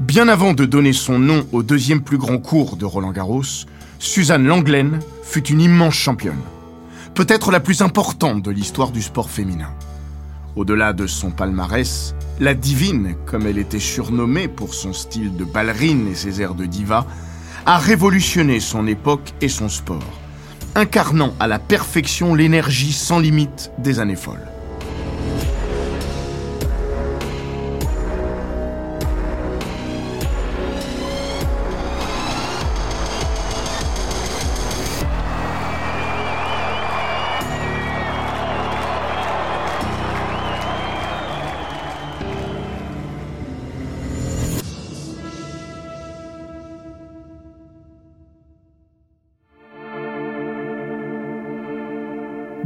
Bien avant de donner son nom au deuxième plus grand cours de Roland Garros, Suzanne Langlaine fut une immense championne. Peut-être la plus importante de l'histoire du sport féminin. Au-delà de son palmarès, la divine, comme elle était surnommée pour son style de ballerine et ses airs de diva, a révolutionné son époque et son sport, incarnant à la perfection l'énergie sans limite des années folles.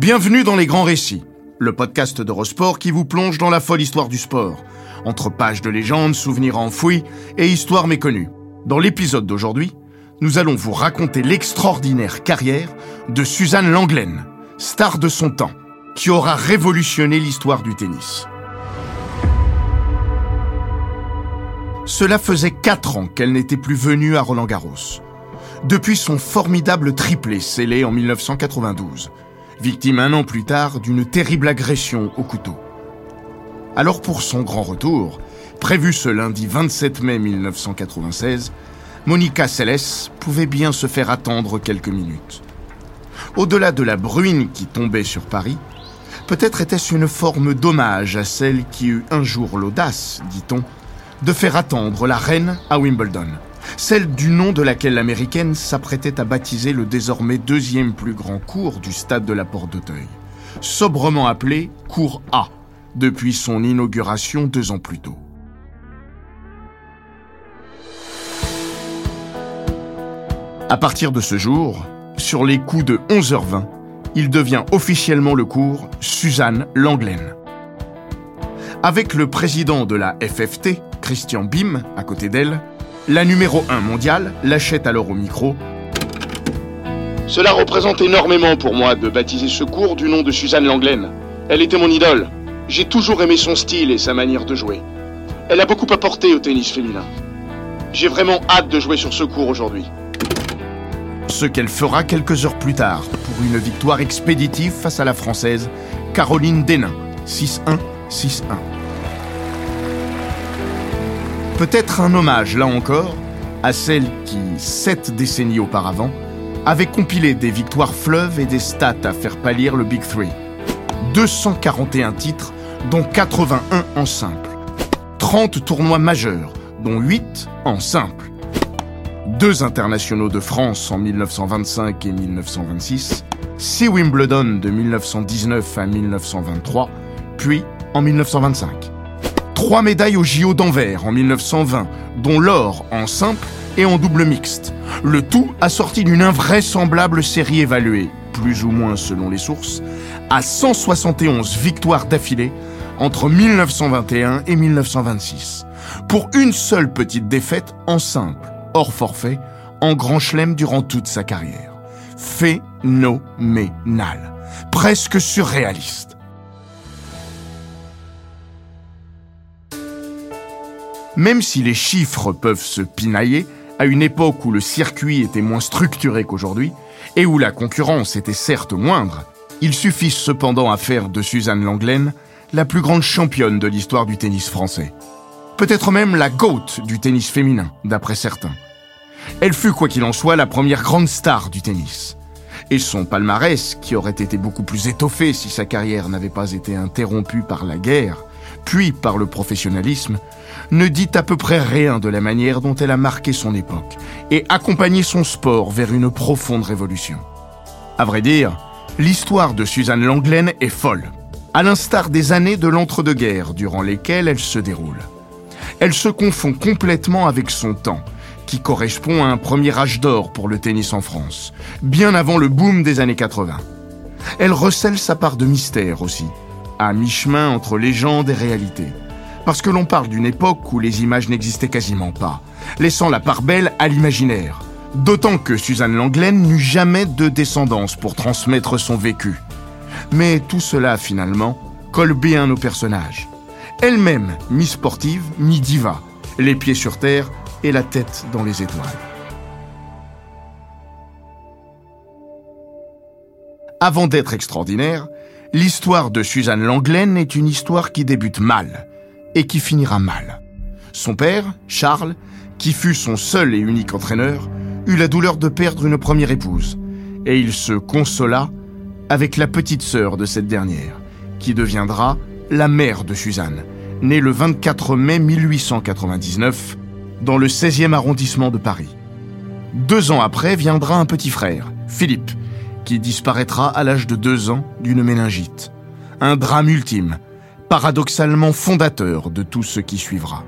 Bienvenue dans Les Grands Récits, le podcast d'Eurosport qui vous plonge dans la folle histoire du sport, entre pages de légendes, souvenirs enfouis et histoires méconnues. Dans l'épisode d'aujourd'hui, nous allons vous raconter l'extraordinaire carrière de Suzanne Langlaine, star de son temps, qui aura révolutionné l'histoire du tennis. Cela faisait quatre ans qu'elle n'était plus venue à Roland Garros. Depuis son formidable triplé scellé en 1992, victime un an plus tard d'une terrible agression au couteau. Alors pour son grand retour, prévu ce lundi 27 mai 1996, Monica Seles pouvait bien se faire attendre quelques minutes. Au-delà de la bruine qui tombait sur Paris, peut-être était-ce une forme d'hommage à celle qui eut un jour l'audace, dit-on, de faire attendre la reine à Wimbledon celle du nom de laquelle l'américaine s'apprêtait à baptiser le désormais deuxième plus grand cours du stade de la Porte d'Auteuil, sobrement appelé Cours A, depuis son inauguration deux ans plus tôt. À partir de ce jour, sur les coups de 11h20, il devient officiellement le cours Suzanne Langlaine. Avec le président de la FFT, Christian Bim, à côté d'elle, la numéro 1 mondiale l'achète alors au micro. Cela représente énormément pour moi de baptiser ce cours du nom de Suzanne Langlaine. Elle était mon idole. J'ai toujours aimé son style et sa manière de jouer. Elle a beaucoup apporté au tennis féminin. J'ai vraiment hâte de jouer sur ce cours aujourd'hui. Ce qu'elle fera quelques heures plus tard pour une victoire expéditive face à la Française Caroline Dénin, 6-1, 6-1. Peut-être un hommage, là encore, à celle qui, sept décennies auparavant, avait compilé des victoires fleuves et des stats à faire pâlir le Big Three. 241 titres, dont 81 en simple. 30 tournois majeurs, dont 8 en simple. Deux internationaux de France en 1925 et 1926, 6 Wimbledon de 1919 à 1923, puis en 1925. Trois médailles au JO d'Anvers en 1920, dont l'or en simple et en double mixte. Le tout assorti d'une invraisemblable série évaluée, plus ou moins selon les sources, à 171 victoires d'affilée entre 1921 et 1926, pour une seule petite défaite en simple, hors forfait, en grand chelem durant toute sa carrière. Phénoménal, presque surréaliste. Même si les chiffres peuvent se pinailler, à une époque où le circuit était moins structuré qu'aujourd'hui, et où la concurrence était certes moindre, il suffit cependant à faire de Suzanne Langlaine la plus grande championne de l'histoire du tennis français. Peut-être même la GOAT du tennis féminin, d'après certains. Elle fut, quoi qu'il en soit, la première grande star du tennis. Et son palmarès, qui aurait été beaucoup plus étoffé si sa carrière n'avait pas été interrompue par la guerre, puis par le professionnalisme, ne dit à peu près rien de la manière dont elle a marqué son époque et accompagné son sport vers une profonde révolution. À vrai dire, L'histoire de Suzanne Langlaine est folle, à l'instar des années de l'entre-deux-guerres durant lesquelles elle se déroule. Elle se confond complètement avec son temps, qui correspond à un premier âge d'or pour le tennis en France, bien avant le boom des années 80. Elle recèle sa part de mystère aussi, à mi-chemin entre légende et réalité. Parce que l'on parle d'une époque où les images n'existaient quasiment pas, laissant la part belle à l'imaginaire. D'autant que Suzanne Langlaine n'eut jamais de descendance pour transmettre son vécu. Mais tout cela, finalement, colle bien au personnage. Elle-même, mi-sportive, mi-diva, les pieds sur terre et la tête dans les étoiles. Avant d'être extraordinaire, l'histoire de Suzanne Langlaine est une histoire qui débute mal et qui finira mal. Son père, Charles, qui fut son seul et unique entraîneur, eut la douleur de perdre une première épouse, et il se consola avec la petite sœur de cette dernière, qui deviendra la mère de Suzanne, née le 24 mai 1899 dans le 16e arrondissement de Paris. Deux ans après viendra un petit frère, Philippe, qui disparaîtra à l'âge de deux ans d'une méningite. Un drame ultime, paradoxalement fondateur de tout ce qui suivra.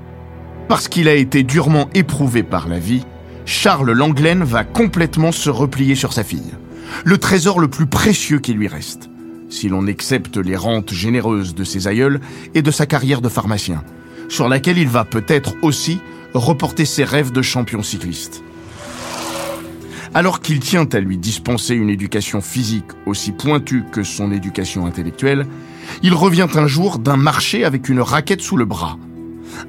Parce qu'il a été durement éprouvé par la vie, Charles Langlaine va complètement se replier sur sa fille, le trésor le plus précieux qui lui reste, si l'on accepte les rentes généreuses de ses aïeuls et de sa carrière de pharmacien, sur laquelle il va peut-être aussi reporter ses rêves de champion cycliste. Alors qu'il tient à lui dispenser une éducation physique aussi pointue que son éducation intellectuelle, il revient un jour d'un marché avec une raquette sous le bras.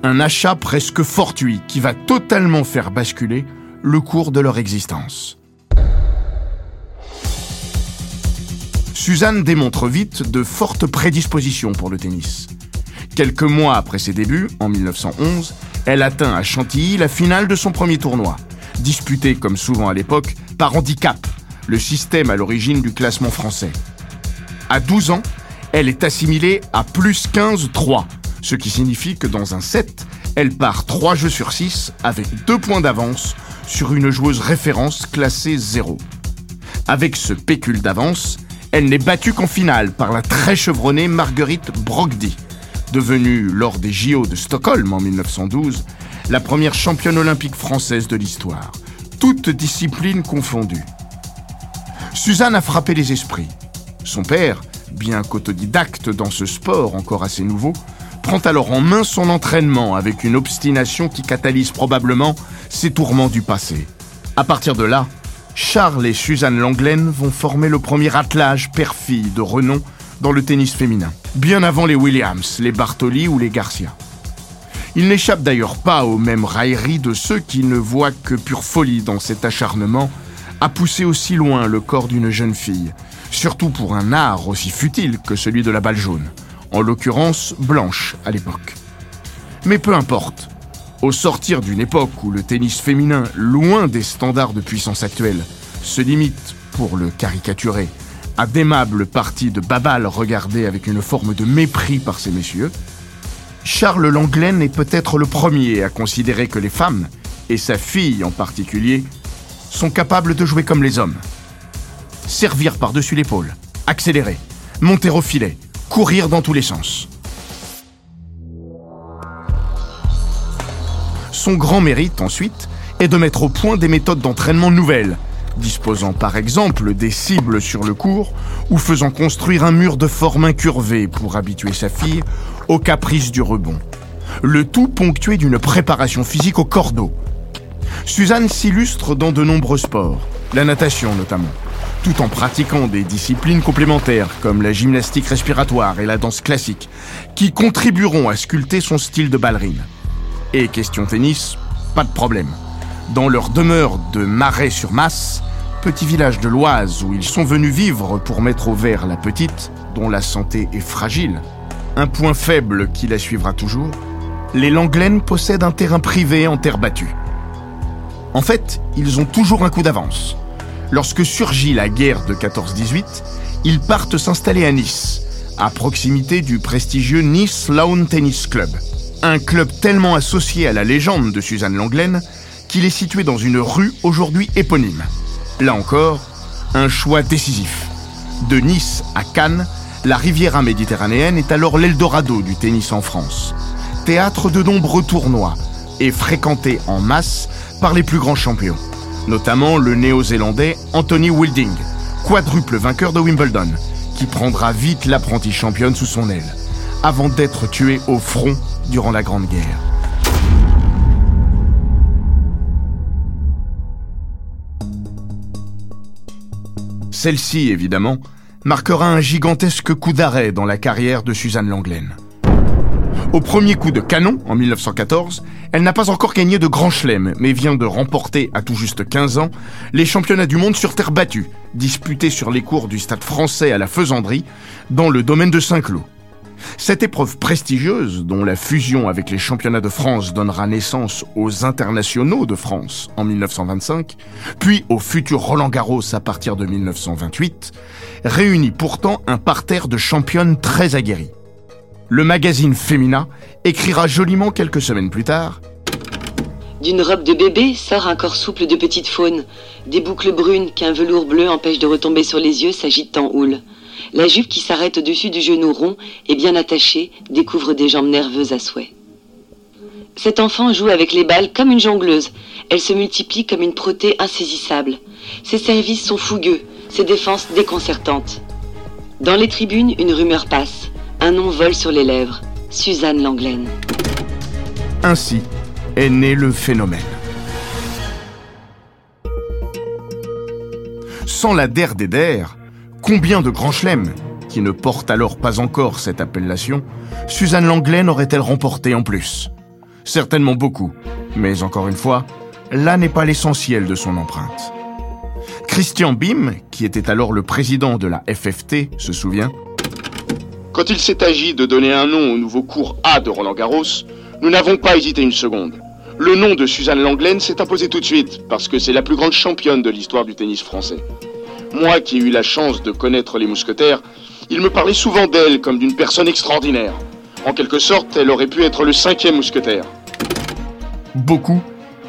Un achat presque fortuit qui va totalement faire basculer le cours de leur existence. Suzanne démontre vite de fortes prédispositions pour le tennis. Quelques mois après ses débuts, en 1911, elle atteint à Chantilly la finale de son premier tournoi, disputé comme souvent à l'époque par handicap, le système à l'origine du classement français. À 12 ans, elle est assimilée à plus 15-3, ce qui signifie que dans un set, elle part 3 jeux sur 6 avec 2 points d'avance sur une joueuse référence classée 0. Avec ce pécule d'avance, elle n'est battue qu'en finale par la très chevronnée Marguerite Brogdy devenue lors des JO de Stockholm en 1912 la première championne olympique française de l'histoire, toutes disciplines confondues. Suzanne a frappé les esprits. Son père, bien qu'autodidacte dans ce sport encore assez nouveau, prend alors en main son entraînement avec une obstination qui catalyse probablement ses tourments du passé. À partir de là, Charles et Suzanne Langlaine vont former le premier attelage père-fille de renom dans le tennis féminin, bien avant les Williams, les Bartoli ou les Garcia. Il n'échappe d'ailleurs pas aux mêmes railleries de ceux qui ne voient que pure folie dans cet acharnement à pousser aussi loin le corps d'une jeune fille, surtout pour un art aussi futile que celui de la balle jaune, en l'occurrence blanche à l'époque. Mais peu importe, au sortir d'une époque où le tennis féminin, loin des standards de puissance actuels, se limite, pour le caricaturer, à d'aimables parties de babal regardées avec une forme de mépris par ces messieurs, Charles Langlaine est peut-être le premier à considérer que les femmes, et sa fille en particulier, sont capables de jouer comme les hommes. Servir par-dessus l'épaule, accélérer, monter au filet, courir dans tous les sens. Son grand mérite, ensuite, est de mettre au point des méthodes d'entraînement nouvelles, disposant par exemple des cibles sur le cours ou faisant construire un mur de forme incurvée pour habituer sa fille aux caprices du rebond. Le tout ponctué d'une préparation physique au cordeau. Suzanne s'illustre dans de nombreux sports, la natation notamment, tout en pratiquant des disciplines complémentaires comme la gymnastique respiratoire et la danse classique, qui contribueront à sculpter son style de ballerine. Et question tennis, pas de problème. Dans leur demeure de Marais-sur-Masse, petit village de l'Oise où ils sont venus vivre pour mettre au vert la petite, dont la santé est fragile, un point faible qui la suivra toujours, les Langlaines possèdent un terrain privé en terre battue. En fait, ils ont toujours un coup d'avance. Lorsque surgit la guerre de 14-18, ils partent s'installer à Nice, à proximité du prestigieux Nice Lawn Tennis Club. Un club tellement associé à la légende de Suzanne Langlaine qu'il est situé dans une rue aujourd'hui éponyme. Là encore, un choix décisif. De Nice à Cannes, la Riviera méditerranéenne est alors l'Eldorado du tennis en France. Théâtre de nombreux tournois et fréquenté en masse par les plus grands champions, notamment le néo-zélandais Anthony Wilding, quadruple vainqueur de Wimbledon, qui prendra vite l'apprentie championne sous son aile, avant d'être tué au front durant la Grande Guerre. Celle-ci, évidemment, marquera un gigantesque coup d'arrêt dans la carrière de Suzanne Langlaine. Au premier coup de canon, en 1914, elle n'a pas encore gagné de grand chelem, mais vient de remporter, à tout juste 15 ans, les championnats du monde sur terre battue, disputés sur les cours du stade français à la Faisanderie, dans le domaine de Saint-Cloud. Cette épreuve prestigieuse, dont la fusion avec les championnats de France donnera naissance aux internationaux de France en 1925, puis au futur Roland Garros à partir de 1928, réunit pourtant un parterre de championnes très aguerries. Le magazine Femina écrira joliment quelques semaines plus tard D'une robe de bébé sort un corps souple de petite faune. Des boucles brunes qu'un velours bleu empêche de retomber sur les yeux s'agitent en houle. La jupe qui s'arrête au-dessus du genou rond et bien attachée découvre des jambes nerveuses à souhait. Cet enfant joue avec les balles comme une jongleuse. Elle se multiplie comme une protée insaisissable. Ses services sont fougueux, ses défenses déconcertantes. Dans les tribunes, une rumeur passe. Un nom vole sur les lèvres. Suzanne Langlaine. Ainsi est né le phénomène. Sans la der des der, combien de grands chelems, qui ne portent alors pas encore cette appellation, Suzanne Langlaine aurait-elle remporté en plus? Certainement beaucoup, mais encore une fois, là n'est pas l'essentiel de son empreinte. Christian Bim, qui était alors le président de la FFT, se souvient Quand il s'est agi de donner un nom au nouveau cours A de Roland Garros, nous n'avons pas hésité une seconde. Le nom de Suzanne Langlaine s'est imposé tout de suite, parce que c'est la plus grande championne de l'histoire du tennis français. Moi qui ai eu la chance de connaître les mousquetaires, il me parlait souvent d'elle comme d'une personne extraordinaire. En quelque sorte, elle aurait pu être le cinquième mousquetaire. Beaucoup,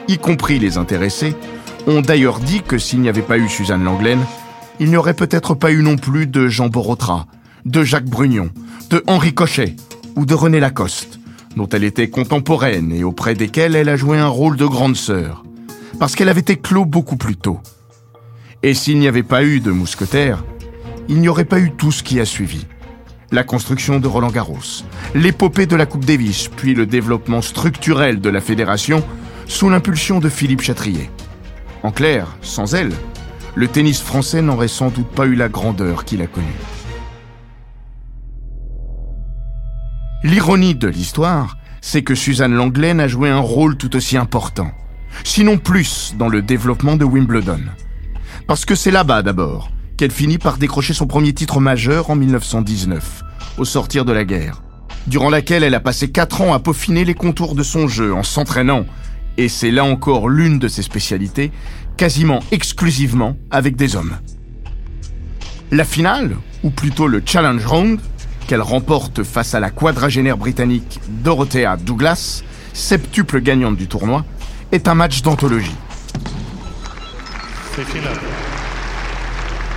y compris les intéressés, ont d'ailleurs dit que s'il n'y avait pas eu Suzanne Langlaine, il n'y aurait peut-être pas eu non plus de Jean Borotra, de Jacques Brugnon, de Henri Cochet ou de René Lacoste, dont elle était contemporaine et auprès desquels elle a joué un rôle de grande sœur, parce qu'elle avait éclos beaucoup plus tôt. Et s'il n'y avait pas eu de mousquetaires, il n'y aurait pas eu tout ce qui a suivi. La construction de Roland Garros, l'épopée de la Coupe Davis, puis le développement structurel de la fédération sous l'impulsion de Philippe Chatrier. En clair, sans elle, le tennis français n'aurait sans doute pas eu la grandeur qu'il a connue. L'ironie de l'histoire, c'est que Suzanne Langlaine a joué un rôle tout aussi important, sinon plus, dans le développement de Wimbledon. Parce que c'est là-bas d'abord qu'elle finit par décrocher son premier titre majeur en 1919, au sortir de la guerre, durant laquelle elle a passé 4 ans à peaufiner les contours de son jeu en s'entraînant, et c'est là encore l'une de ses spécialités, quasiment exclusivement avec des hommes. La finale, ou plutôt le Challenge Round, qu'elle remporte face à la quadragénaire britannique Dorothea Douglas, septuple gagnante du tournoi, est un match d'anthologie.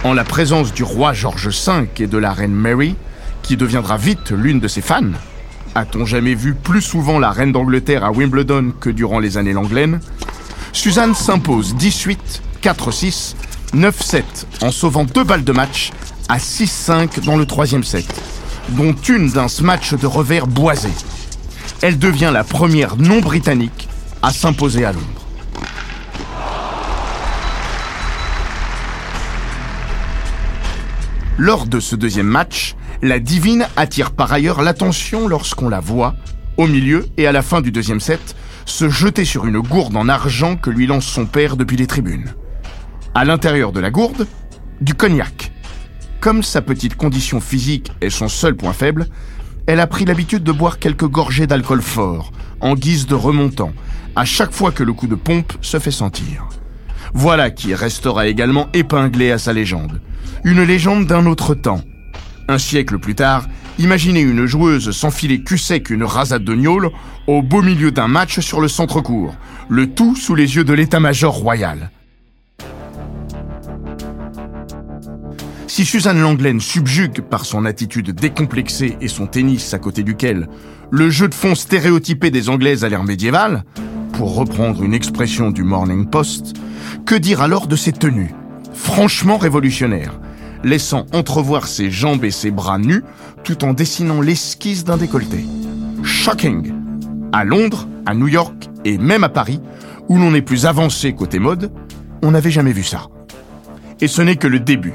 En la présence du roi George V et de la reine Mary, qui deviendra vite l'une de ses fans, a-t-on jamais vu plus souvent la reine d'Angleterre à Wimbledon que durant les années Langlaine Suzanne s'impose 18, 4-6, 9-7 en sauvant deux balles de match à 6-5 dans le troisième set, dont une d'un match de revers boisé. Elle devient la première non-britannique à s'imposer à Londres. Lors de ce deuxième match, la divine attire par ailleurs l'attention lorsqu'on la voit, au milieu et à la fin du deuxième set, se jeter sur une gourde en argent que lui lance son père depuis les tribunes. À l'intérieur de la gourde, du cognac. Comme sa petite condition physique est son seul point faible, elle a pris l'habitude de boire quelques gorgées d'alcool fort, en guise de remontant, à chaque fois que le coup de pompe se fait sentir. Voilà qui restera également épinglé à sa légende. Une légende d'un autre temps. Un siècle plus tard, imaginez une joueuse s'enfiler cul sec une rasade de gnôle au beau milieu d'un match sur le centre-court, le tout sous les yeux de l'état-major royal. Si Suzanne Langlaine subjugue par son attitude décomplexée et son tennis à côté duquel le jeu de fond stéréotypé des Anglaises a l'air médiéval, pour reprendre une expression du Morning Post, que dire alors de ses tenues Franchement révolutionnaires, laissant entrevoir ses jambes et ses bras nus tout en dessinant l'esquisse d'un décolleté. Shocking À Londres, à New York et même à Paris, où l'on est plus avancé côté mode, on n'avait jamais vu ça. Et ce n'est que le début.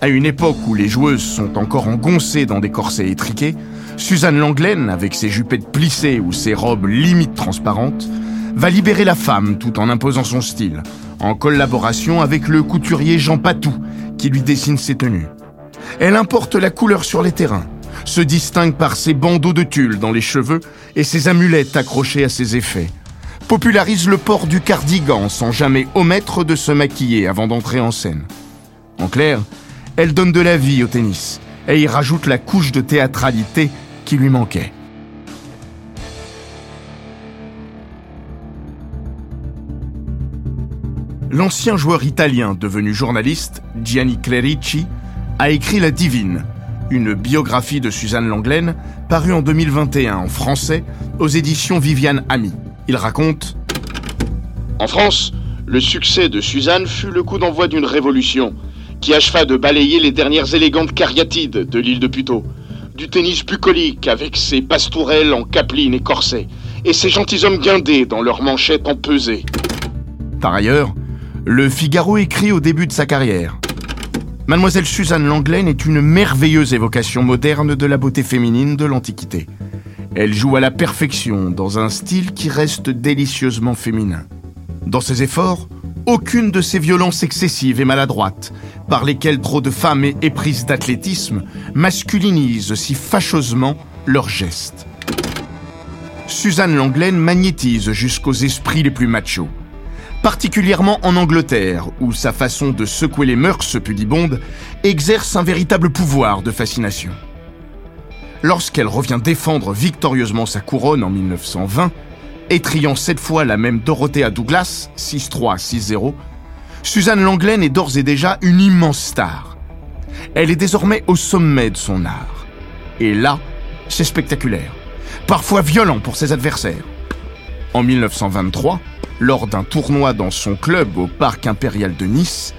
À une époque où les joueuses sont encore engoncées dans des corsets étriqués, Suzanne Langlaine, avec ses jupettes plissées ou ses robes limite transparentes, va libérer la femme tout en imposant son style, en collaboration avec le couturier Jean Patou, qui lui dessine ses tenues. Elle importe la couleur sur les terrains, se distingue par ses bandeaux de tulle dans les cheveux et ses amulettes accrochées à ses effets, popularise le port du cardigan sans jamais omettre de se maquiller avant d'entrer en scène. En clair, elle donne de la vie au tennis et y rajoute la couche de théâtralité qui lui manquait. L'ancien joueur italien devenu journaliste, Gianni Clerici, a écrit La Divine, une biographie de Suzanne Langlaine, parue en 2021 en français aux éditions Viviane Ami. Il raconte En France, le succès de Suzanne fut le coup d'envoi d'une révolution qui acheva de balayer les dernières élégantes cariatides de l'île de Puteaux, du tennis bucolique avec ses pastourelles en capeline et corset, et ses gentilshommes guindés dans leurs manchettes empesées. Par ailleurs, le Figaro écrit au début de sa carrière. Mademoiselle Suzanne Langlaine est une merveilleuse évocation moderne de la beauté féminine de l'Antiquité. Elle joue à la perfection dans un style qui reste délicieusement féminin. Dans ses efforts, aucune de ces violences excessives et maladroites, par lesquelles trop de femmes éprises d'athlétisme masculinisent si fâcheusement leurs gestes. Suzanne Langlaine magnétise jusqu'aux esprits les plus machos, particulièrement en Angleterre, où sa façon de secouer les mœurs pudibondes exerce un véritable pouvoir de fascination lorsqu'elle revient défendre victorieusement sa couronne en 1920, étriant cette fois la même Dorothea Douglas, 6-3-6-0, Suzanne Langlaine est d'ores et déjà une immense star. Elle est désormais au sommet de son art. Et là, c'est spectaculaire, parfois violent pour ses adversaires. En 1923, lors d'un tournoi dans son club au Parc impérial de Nice,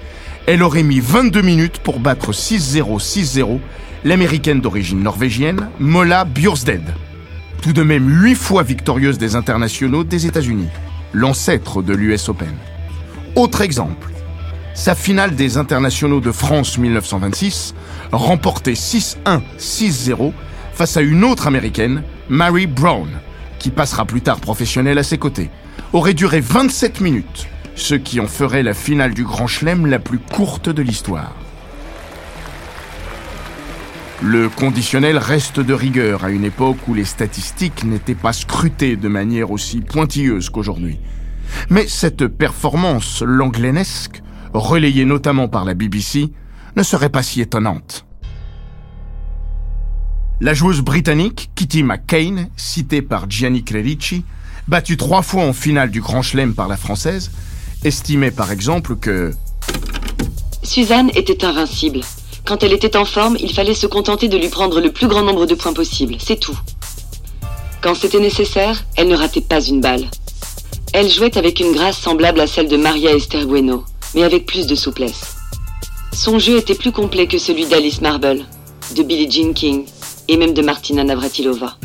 elle aurait mis 22 minutes pour battre 6-0, 6-0 l'américaine d'origine norvégienne Mola Bjørsted, tout de même huit fois victorieuse des internationaux des États-Unis, l'ancêtre de l'US Open. Autre exemple, sa finale des internationaux de France 1926, remportée 6-1, 6-0 face à une autre américaine, Mary Brown, qui passera plus tard professionnelle à ses côtés, aurait duré 27 minutes, ce qui en ferait la finale du Grand Chelem la plus courte de l'histoire. Le conditionnel reste de rigueur à une époque où les statistiques n'étaient pas scrutées de manière aussi pointilleuse qu'aujourd'hui. Mais cette performance langlainesque, relayée notamment par la BBC, ne serait pas si étonnante. La joueuse britannique Kitty McCain, citée par Gianni Clerici, battue trois fois en finale du Grand Chelem par la française, estimait par exemple que Suzanne était invincible. Quand elle était en forme, il fallait se contenter de lui prendre le plus grand nombre de points possible, c'est tout. Quand c'était nécessaire, elle ne ratait pas une balle. Elle jouait avec une grâce semblable à celle de Maria Esther Bueno, mais avec plus de souplesse. Son jeu était plus complet que celui d'Alice Marble, de Billie Jean King et même de Martina Navratilova.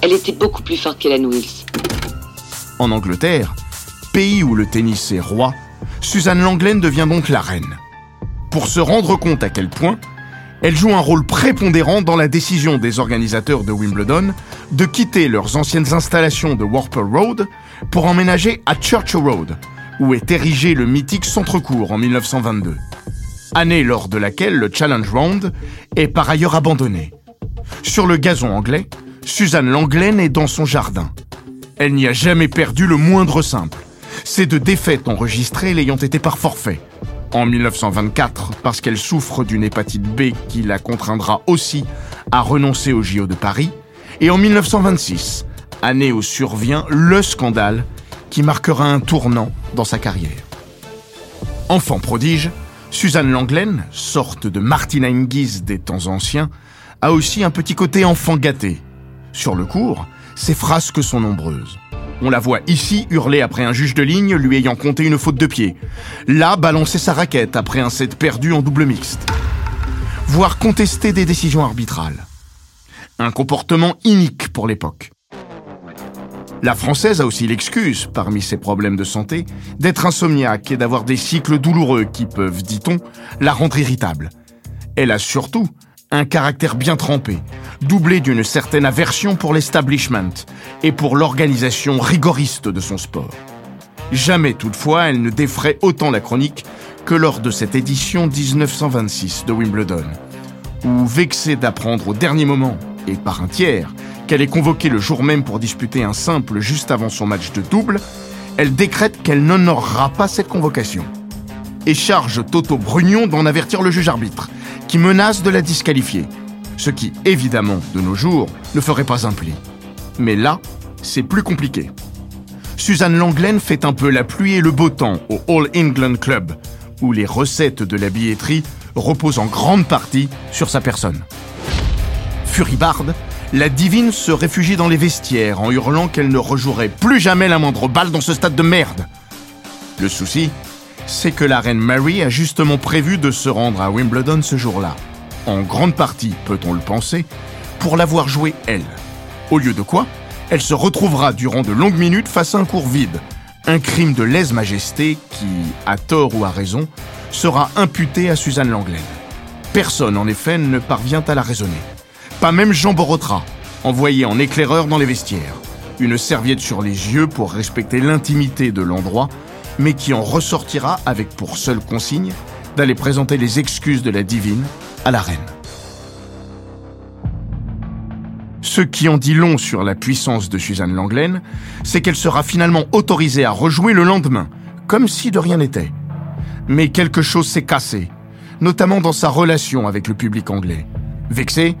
Elle était beaucoup plus forte qu'Helen Wills. En Angleterre, pays où le tennis est roi, Suzanne Langlaine devient donc la reine pour se rendre compte à quel point elle joue un rôle prépondérant dans la décision des organisateurs de Wimbledon de quitter leurs anciennes installations de Warper Road pour emménager à Churchill Road, où est érigé le mythique centre-court en 1922. Année lors de laquelle le Challenge Round est par ailleurs abandonné. Sur le gazon anglais, Suzanne Langlaine est dans son jardin. Elle n'y a jamais perdu le moindre simple. Ces deux défaites enregistrées l'ayant été par forfait en 1924 parce qu'elle souffre d'une hépatite B qui la contraindra aussi à renoncer au JO de Paris, et en 1926, année où survient le scandale qui marquera un tournant dans sa carrière. Enfant prodige, Suzanne Langlaine, sorte de Martina Hingis des temps anciens, a aussi un petit côté enfant gâté. Sur le cours, ses frasques sont nombreuses. On la voit ici hurler après un juge de ligne lui ayant compté une faute de pied. Là, balancer sa raquette après un set perdu en double mixte. Voire contester des décisions arbitrales. Un comportement inique pour l'époque. La Française a aussi l'excuse, parmi ses problèmes de santé, d'être insomniaque et d'avoir des cycles douloureux qui peuvent, dit-on, la rendre irritable. Elle a surtout un caractère bien trempé, doublé d'une certaine aversion pour l'establishment et pour l'organisation rigoriste de son sport. Jamais toutefois elle ne défrait autant la chronique que lors de cette édition 1926 de Wimbledon, où, vexée d'apprendre au dernier moment, et par un tiers, qu'elle est convoquée le jour même pour disputer un simple juste avant son match de double, elle décrète qu'elle n'honorera pas cette convocation. Et charge Toto Brugnon d'en avertir le juge arbitre, qui menace de la disqualifier. Ce qui, évidemment, de nos jours, ne ferait pas un pli. Mais là, c'est plus compliqué. Suzanne Langlaine fait un peu la pluie et le beau temps au All England Club, où les recettes de la billetterie reposent en grande partie sur sa personne. Furibarde, la divine se réfugie dans les vestiaires en hurlant qu'elle ne rejouerait plus jamais la moindre balle dans ce stade de merde. Le souci, c'est que la reine Mary a justement prévu de se rendre à Wimbledon ce jour-là. En grande partie, peut-on le penser, pour l'avoir joué elle. Au lieu de quoi, elle se retrouvera durant de longues minutes face à un cours vide. Un crime de lèse-majesté qui, à tort ou à raison, sera imputé à Suzanne Langlaine. Personne, en effet, ne parvient à la raisonner. Pas même Jean Borotra, envoyé en éclaireur dans les vestiaires. Une serviette sur les yeux pour respecter l'intimité de l'endroit mais qui en ressortira avec pour seule consigne d'aller présenter les excuses de la divine à la reine. Ce qui en dit long sur la puissance de Suzanne Langlaine, c'est qu'elle sera finalement autorisée à rejouer le lendemain, comme si de rien n'était. Mais quelque chose s'est cassé, notamment dans sa relation avec le public anglais. Vexée,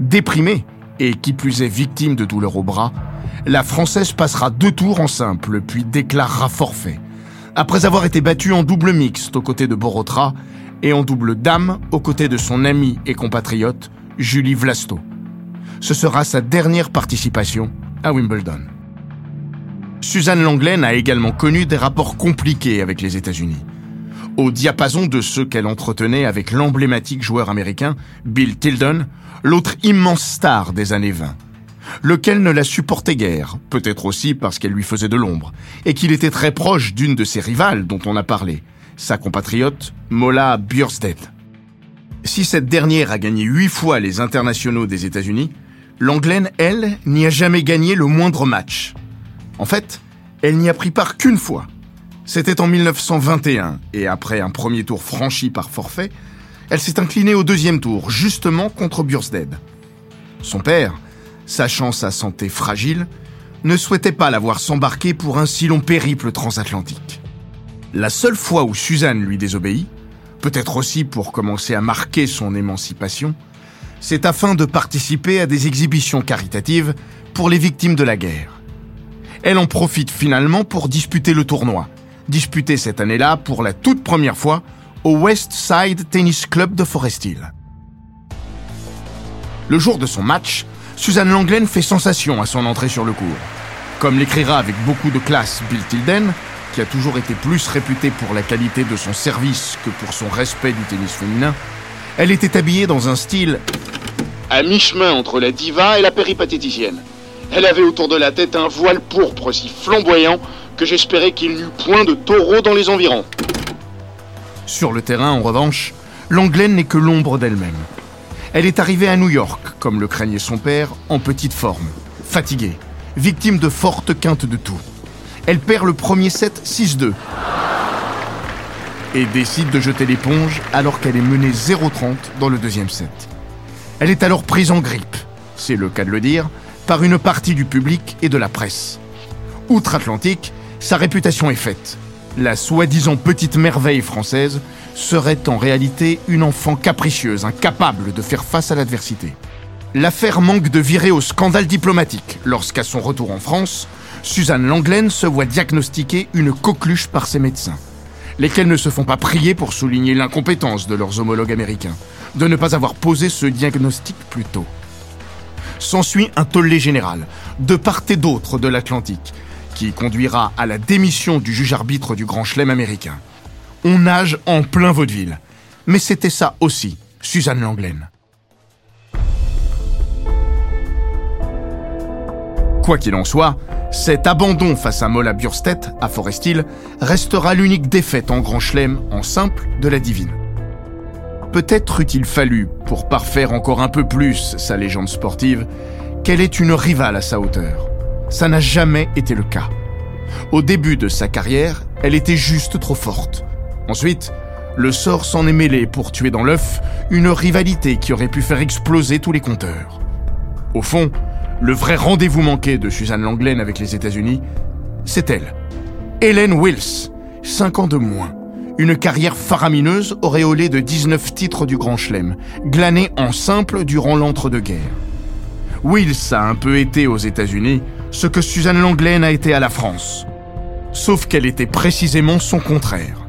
déprimée, et qui plus est victime de douleurs au bras, la Française passera deux tours en simple, puis déclarera forfait après avoir été battue en double mixte aux côtés de Borotra et en double dame aux côtés de son amie et compatriote Julie Vlasto. Ce sera sa dernière participation à Wimbledon. Suzanne Langlaine a également connu des rapports compliqués avec les États-Unis, au diapason de ceux qu'elle entretenait avec l'emblématique joueur américain Bill Tilden, l'autre immense star des années 20 lequel ne la supportait guère, peut-être aussi parce qu'elle lui faisait de l'ombre, et qu'il était très proche d'une de ses rivales dont on a parlé, sa compatriote Mola Björstedt. Si cette dernière a gagné huit fois les internationaux des États-Unis, l'Anglaine, elle, n'y a jamais gagné le moindre match. En fait, elle n'y a pris part qu'une fois. C'était en 1921, et après un premier tour franchi par forfait, elle s'est inclinée au deuxième tour, justement contre Björstedt. Son père, sachant sa santé fragile, ne souhaitait pas la voir s'embarquer pour un si long périple transatlantique. La seule fois où Suzanne lui désobéit, peut-être aussi pour commencer à marquer son émancipation, c'est afin de participer à des exhibitions caritatives pour les victimes de la guerre. Elle en profite finalement pour disputer le tournoi, disputé cette année-là pour la toute première fois au West Side Tennis Club de Forest Hill. Le jour de son match, Suzanne Langlaine fait sensation à son entrée sur le cours. Comme l'écrira avec beaucoup de classe Bill Tilden, qui a toujours été plus réputé pour la qualité de son service que pour son respect du tennis féminin, elle était habillée dans un style à mi-chemin entre la diva et la péripatéticienne. Elle avait autour de la tête un voile pourpre si flamboyant que j'espérais qu'il n'eût point de taureau dans les environs. Sur le terrain, en revanche, Langlaine n'est que l'ombre d'elle-même. Elle est arrivée à New York, comme le craignait son père, en petite forme, fatiguée, victime de fortes quintes de tout. Elle perd le premier set 6-2 et décide de jeter l'éponge alors qu'elle est menée 0-30 dans le deuxième set. Elle est alors prise en grippe, c'est le cas de le dire, par une partie du public et de la presse. Outre-Atlantique, sa réputation est faite. La soi-disant petite merveille française serait en réalité une enfant capricieuse, incapable de faire face à l'adversité. L'affaire manque de virer au scandale diplomatique lorsqu'à son retour en France, Suzanne Langlaine se voit diagnostiquer une coqueluche par ses médecins. lesquels ne se font pas prier pour souligner l'incompétence de leurs homologues américains, de ne pas avoir posé ce diagnostic plus tôt. S'ensuit un tollé général, de part et d'autre de l'Atlantique, qui conduira à la démission du juge-arbitre du Grand Chelem américain. On nage en plein vaudeville. Mais c'était ça aussi, Suzanne Langlaine. Quoi qu'il en soit, cet abandon face à Mola Burstedt, à Forest Hill, restera l'unique défaite en Grand Chelem en simple de la divine. Peut-être eût-il fallu, pour parfaire encore un peu plus sa légende sportive, qu'elle ait une rivale à sa hauteur. Ça n'a jamais été le cas. Au début de sa carrière, elle était juste trop forte. Ensuite, le sort s'en est mêlé pour tuer dans l'œuf une rivalité qui aurait pu faire exploser tous les compteurs. Au fond, le vrai rendez-vous manqué de Suzanne Langlaine avec les États-Unis, c'est elle. Helen Wills, 5 ans de moins. Une carrière faramineuse auréolée de 19 titres du Grand Chelem, glanée en simple durant l'entre-deux-guerres. Wills a un peu été aux États-Unis ce que Suzanne Langlaine a été à la France. Sauf qu'elle était précisément son contraire.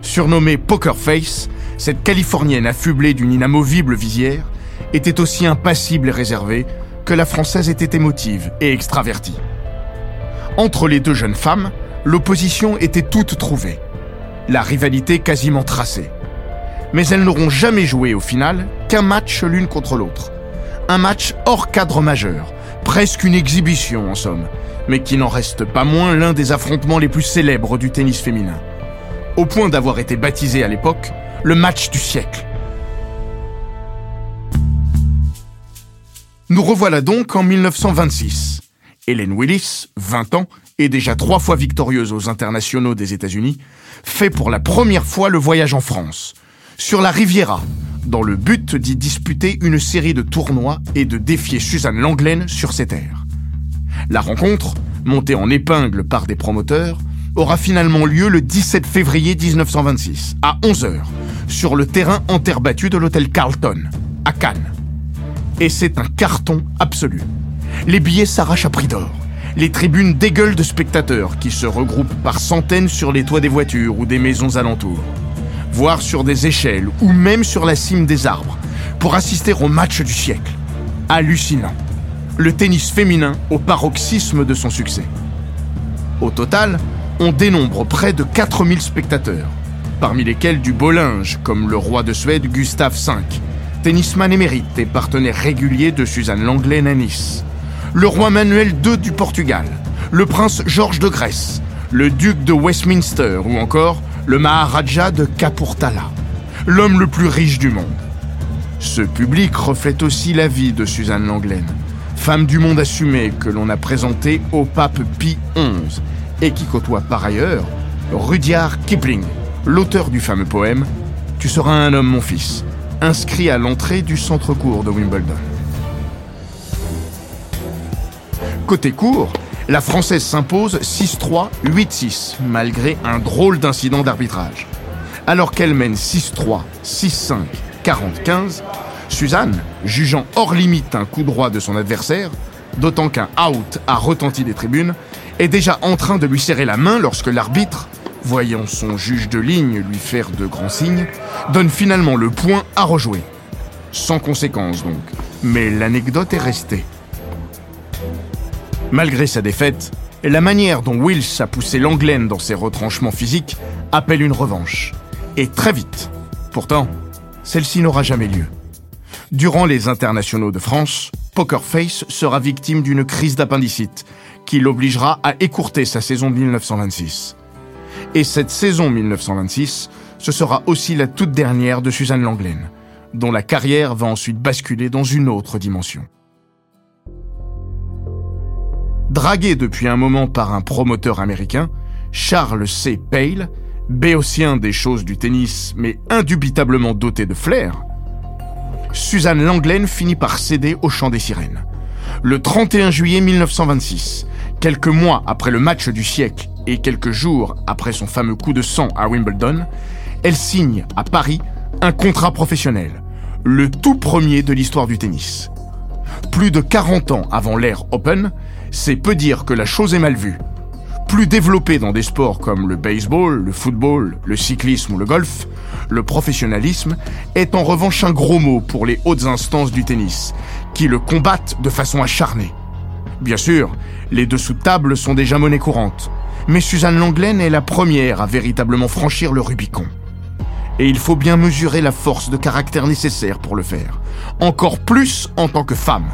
Surnommée Poker Face, cette Californienne affublée d'une inamovible visière était aussi impassible et réservée que la Française était émotive et extravertie. Entre les deux jeunes femmes, l'opposition était toute trouvée, la rivalité quasiment tracée. Mais elles n'auront jamais joué au final qu'un match l'une contre l'autre. Un match hors cadre majeur, presque une exhibition en somme, mais qui n'en reste pas moins l'un des affrontements les plus célèbres du tennis féminin au point d'avoir été baptisé à l'époque le match du siècle. Nous revoilà donc en 1926. Helen Willis, 20 ans, et déjà trois fois victorieuse aux internationaux des États-Unis, fait pour la première fois le voyage en France, sur la Riviera, dans le but d'y disputer une série de tournois et de défier Suzanne Langlaine sur ses terres. La rencontre, montée en épingle par des promoteurs, aura finalement lieu le 17 février 1926, à 11h, sur le terrain en terre battue de l'hôtel Carlton, à Cannes. Et c'est un carton absolu. Les billets s'arrachent à prix d'or. Les tribunes dégueulent de spectateurs qui se regroupent par centaines sur les toits des voitures ou des maisons alentours, voire sur des échelles ou même sur la cime des arbres, pour assister au match du siècle. Hallucinant. Le tennis féminin au paroxysme de son succès. Au total, on dénombre près de 4000 spectateurs, parmi lesquels du beau comme le roi de Suède Gustave V, tennisman émérite et partenaire régulier de Suzanne Langlaine à Nice, le roi Manuel II du Portugal, le prince Georges de Grèce, le duc de Westminster ou encore le Maharaja de Kapurthala, l'homme le plus riche du monde. Ce public reflète aussi la vie de Suzanne Langlaine, femme du monde assumée que l'on a présentée au pape Pie XI et qui côtoie par ailleurs Rudyard Kipling, l'auteur du fameux poème Tu seras un homme, mon fils, inscrit à l'entrée du centre court de Wimbledon. Côté court, la Française s'impose 6-3, 8-6, malgré un drôle d'incident d'arbitrage. Alors qu'elle mène 6-3, 6-5, 40-15, Suzanne, jugeant hors limite un coup droit de son adversaire, d'autant qu'un out a retenti des tribunes, est déjà en train de lui serrer la main lorsque l'arbitre, voyant son juge de ligne lui faire de grands signes, donne finalement le point à rejouer. Sans conséquence donc, mais l'anecdote est restée. Malgré sa défaite, la manière dont Wills a poussé l'Anglaine dans ses retranchements physiques appelle une revanche. Et très vite. Pourtant, celle-ci n'aura jamais lieu. Durant les internationaux de France, Poker Face sera victime d'une crise d'appendicite qui l'obligera à écourter sa saison 1926. Et cette saison 1926, ce sera aussi la toute dernière de Suzanne Langlaine, dont la carrière va ensuite basculer dans une autre dimension. Dragué depuis un moment par un promoteur américain, Charles C. Pale, béotien des choses du tennis mais indubitablement doté de flair, Suzanne Langlaine finit par céder au chant des sirènes. Le 31 juillet 1926, Quelques mois après le match du siècle et quelques jours après son fameux coup de sang à Wimbledon, elle signe à Paris un contrat professionnel, le tout premier de l'histoire du tennis. Plus de 40 ans avant l'ère Open, c'est peu dire que la chose est mal vue. Plus développé dans des sports comme le baseball, le football, le cyclisme ou le golf, le professionnalisme est en revanche un gros mot pour les hautes instances du tennis, qui le combattent de façon acharnée. Bien sûr, les dessous de table sont déjà monnaie courante, mais Suzanne Langlaine est la première à véritablement franchir le Rubicon. Et il faut bien mesurer la force de caractère nécessaire pour le faire, encore plus en tant que femme.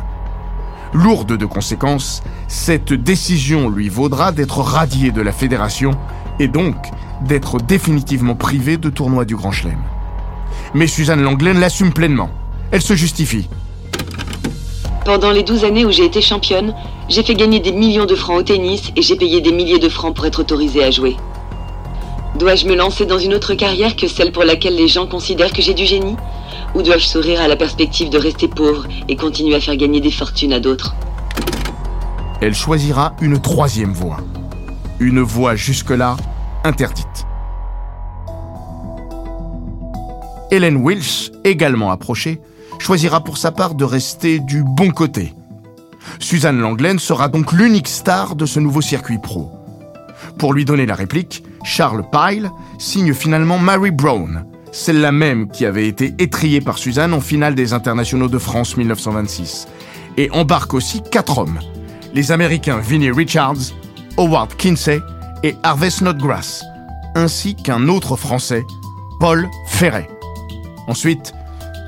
Lourde de conséquences, cette décision lui vaudra d'être radiée de la fédération et donc d'être définitivement privée de tournois du Grand Chelem. Mais Suzanne Langlaine l'assume pleinement. Elle se justifie. Pendant les 12 années où j'ai été championne, j'ai fait gagner des millions de francs au tennis et j'ai payé des milliers de francs pour être autorisée à jouer. Dois-je me lancer dans une autre carrière que celle pour laquelle les gens considèrent que j'ai du génie? Ou dois-je sourire à la perspective de rester pauvre et continuer à faire gagner des fortunes à d'autres Elle choisira une troisième voie. Une voie jusque-là interdite. Helen Wills, également approchée, choisira pour sa part de rester du bon côté. Suzanne Langlaine sera donc l'unique star de ce nouveau circuit pro. Pour lui donner la réplique, Charles Pyle signe finalement Mary Brown, celle-là même qui avait été étriée par Suzanne en finale des internationaux de France 1926, et embarque aussi quatre hommes, les Américains Vinnie Richards, Howard Kinsey et Harvey Snodgrass, ainsi qu'un autre Français, Paul Ferret. Ensuite,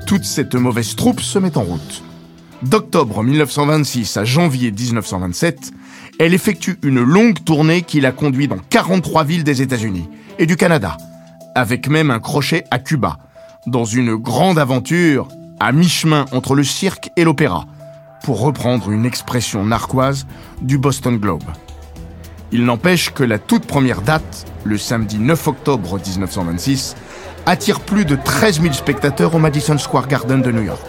toute cette mauvaise troupe se met en route. D'octobre 1926 à janvier 1927, elle effectue une longue tournée qui la conduit dans 43 villes des États-Unis et du Canada, avec même un crochet à Cuba, dans une grande aventure à mi-chemin entre le cirque et l'opéra, pour reprendre une expression narquoise du Boston Globe. Il n'empêche que la toute première date, le samedi 9 octobre 1926, attire plus de 13 000 spectateurs au Madison Square Garden de New York.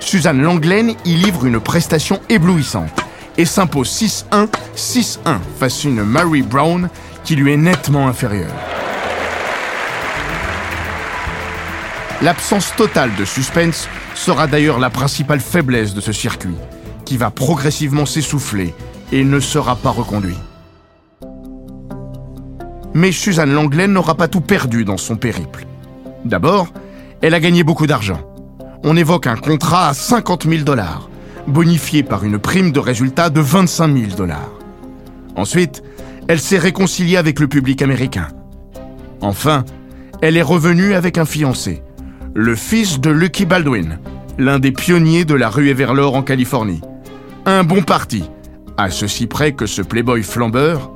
Suzanne Langlaine y livre une prestation éblouissante et s'impose 6-1, 6-1 face à une Mary Brown qui lui est nettement inférieure. L'absence totale de suspense sera d'ailleurs la principale faiblesse de ce circuit, qui va progressivement s'essouffler et ne sera pas reconduit. Mais Suzanne Langlaine n'aura pas tout perdu dans son périple. D'abord, elle a gagné beaucoup d'argent. On évoque un contrat à 50 000 dollars, bonifié par une prime de résultat de 25 000 dollars. Ensuite, elle s'est réconciliée avec le public américain. Enfin, elle est revenue avec un fiancé, le fils de Lucky Baldwin, l'un des pionniers de la rue Everlore en Californie. Un bon parti, à ceci près que ce playboy flambeur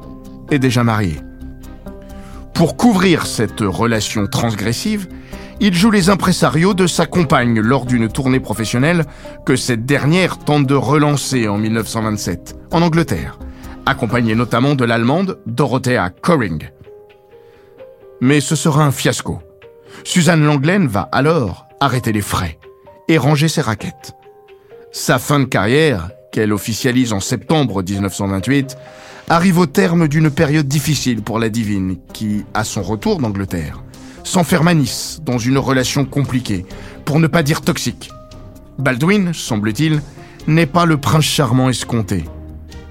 est déjà marié. Pour couvrir cette relation transgressive, il joue les impresarios de sa compagne lors d'une tournée professionnelle que cette dernière tente de relancer en 1927, en Angleterre, accompagnée notamment de l'allemande Dorothea Coring. Mais ce sera un fiasco. Suzanne Langlaine va alors arrêter les frais et ranger ses raquettes. Sa fin de carrière, qu'elle officialise en septembre 1928, arrive au terme d'une période difficile pour la divine qui, à son retour d'Angleterre, s'enferme à Nice dans une relation compliquée, pour ne pas dire toxique. Baldwin, semble-t-il, n'est pas le prince charmant escompté.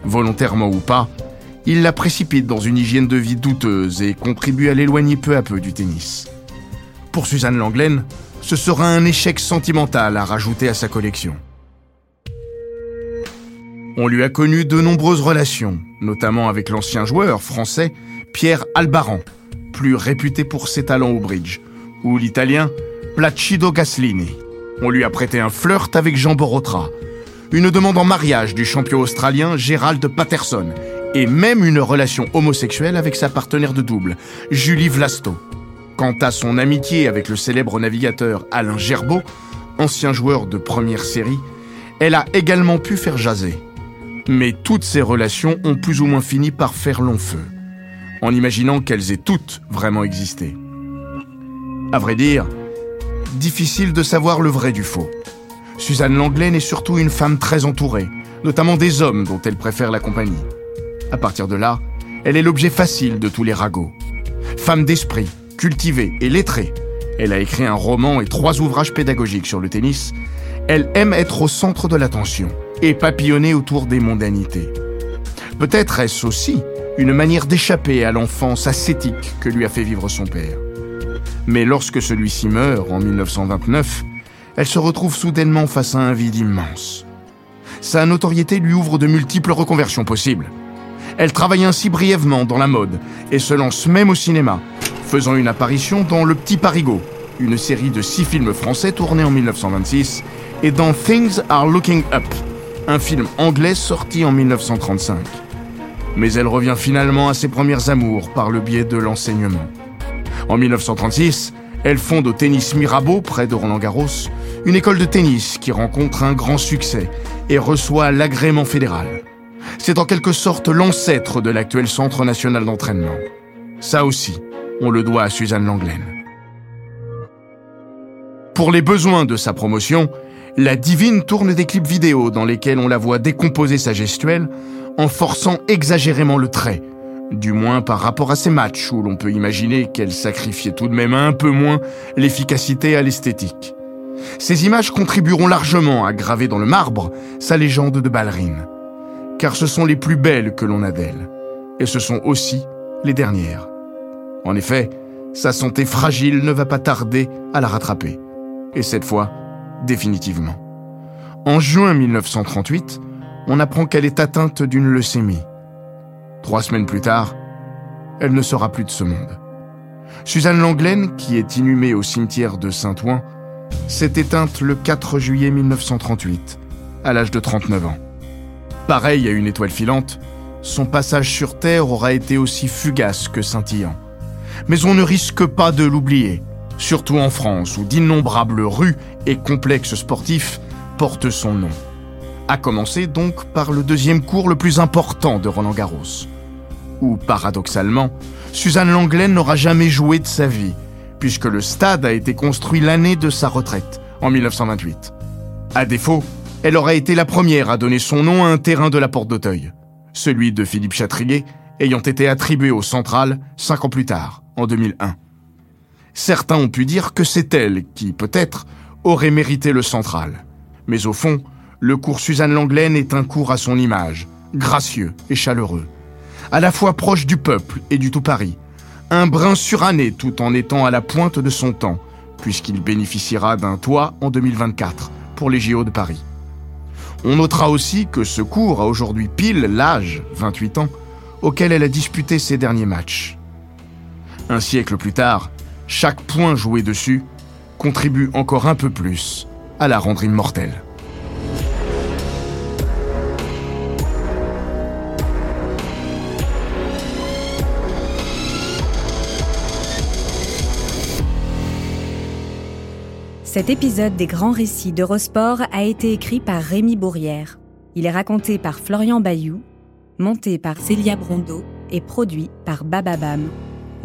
Volontairement ou pas, il la précipite dans une hygiène de vie douteuse et contribue à l'éloigner peu à peu du tennis. Pour Suzanne Langlaine, ce sera un échec sentimental à rajouter à sa collection. On lui a connu de nombreuses relations, notamment avec l'ancien joueur français Pierre Albaran, plus réputé pour ses talents au bridge, ou l'italien Placido Gaslini. On lui a prêté un flirt avec Jean Borotra, une demande en mariage du champion australien Gérald Patterson, et même une relation homosexuelle avec sa partenaire de double, Julie Vlasto. Quant à son amitié avec le célèbre navigateur Alain Gerbeau, ancien joueur de première série, elle a également pu faire jaser. Mais toutes ces relations ont plus ou moins fini par faire long feu, en imaginant qu'elles aient toutes vraiment existé. À vrai dire, difficile de savoir le vrai du faux. Suzanne Langlaine est surtout une femme très entourée, notamment des hommes dont elle préfère la compagnie. À partir de là, elle est l'objet facile de tous les ragots. Femme d'esprit, cultivée et lettrée, elle a écrit un roman et trois ouvrages pédagogiques sur le tennis. Elle aime être au centre de l'attention et papillonner autour des mondanités. Peut-être est-ce aussi une manière d'échapper à l'enfance ascétique que lui a fait vivre son père. Mais lorsque celui-ci meurt en 1929, elle se retrouve soudainement face à un vide immense. Sa notoriété lui ouvre de multiples reconversions possibles. Elle travaille ainsi brièvement dans la mode et se lance même au cinéma, faisant une apparition dans Le Petit Parigot, une série de six films français tournés en 1926, et dans Things Are Looking Up, un film anglais sorti en 1935. Mais elle revient finalement à ses premières amours par le biais de l'enseignement. En 1936, elle fonde au tennis Mirabeau, près de Roland Garros, une école de tennis qui rencontre un grand succès et reçoit l'agrément fédéral. C'est en quelque sorte l'ancêtre de l'actuel Centre national d'entraînement. Ça aussi, on le doit à Suzanne Langlaine. Pour les besoins de sa promotion, la divine tourne des clips vidéo dans lesquels on la voit décomposer sa gestuelle en forçant exagérément le trait, du moins par rapport à ses matchs où l'on peut imaginer qu'elle sacrifiait tout de même un peu moins l'efficacité à l'esthétique. Ces images contribueront largement à graver dans le marbre sa légende de ballerine, car ce sont les plus belles que l'on a d'elle, et ce sont aussi les dernières. En effet, sa santé fragile ne va pas tarder à la rattraper, et cette fois, définitivement. En juin 1938, on apprend qu'elle est atteinte d'une leucémie. Trois semaines plus tard, elle ne sera plus de ce monde. Suzanne Langlaine, qui est inhumée au cimetière de Saint-Ouen, s'est éteinte le 4 juillet 1938, à l'âge de 39 ans. Pareil à une étoile filante, son passage sur Terre aura été aussi fugace que scintillant. Mais on ne risque pas de l'oublier, surtout en France où d'innombrables rues et complexes sportifs portent son nom. À commencer donc par le deuxième cours le plus important de Roland Garros, où paradoxalement, Suzanne Langlaine n'aura jamais joué de sa vie, puisque le stade a été construit l'année de sa retraite, en 1928. À défaut, elle aura été la première à donner son nom à un terrain de la Porte d'Auteuil, celui de Philippe Chatrier ayant été attribué au Central cinq ans plus tard, en 2001. Certains ont pu dire que c'est elle qui, peut-être, aurait mérité le Central. Mais au fond, le cours Suzanne Langlaine est un cours à son image, gracieux et chaleureux, à la fois proche du peuple et du tout Paris, un brin suranné tout en étant à la pointe de son temps, puisqu'il bénéficiera d'un toit en 2024 pour les JO de Paris. On notera aussi que ce cours a aujourd'hui pile l'âge, 28 ans, auquel elle a disputé ses derniers matchs. Un siècle plus tard, chaque point joué dessus contribue encore un peu plus à la rendre immortelle. Cet épisode des grands récits d'Eurosport a été écrit par Rémi Bourrière. Il est raconté par Florian Bayou, monté par Célia Brondeau et produit par Bababam.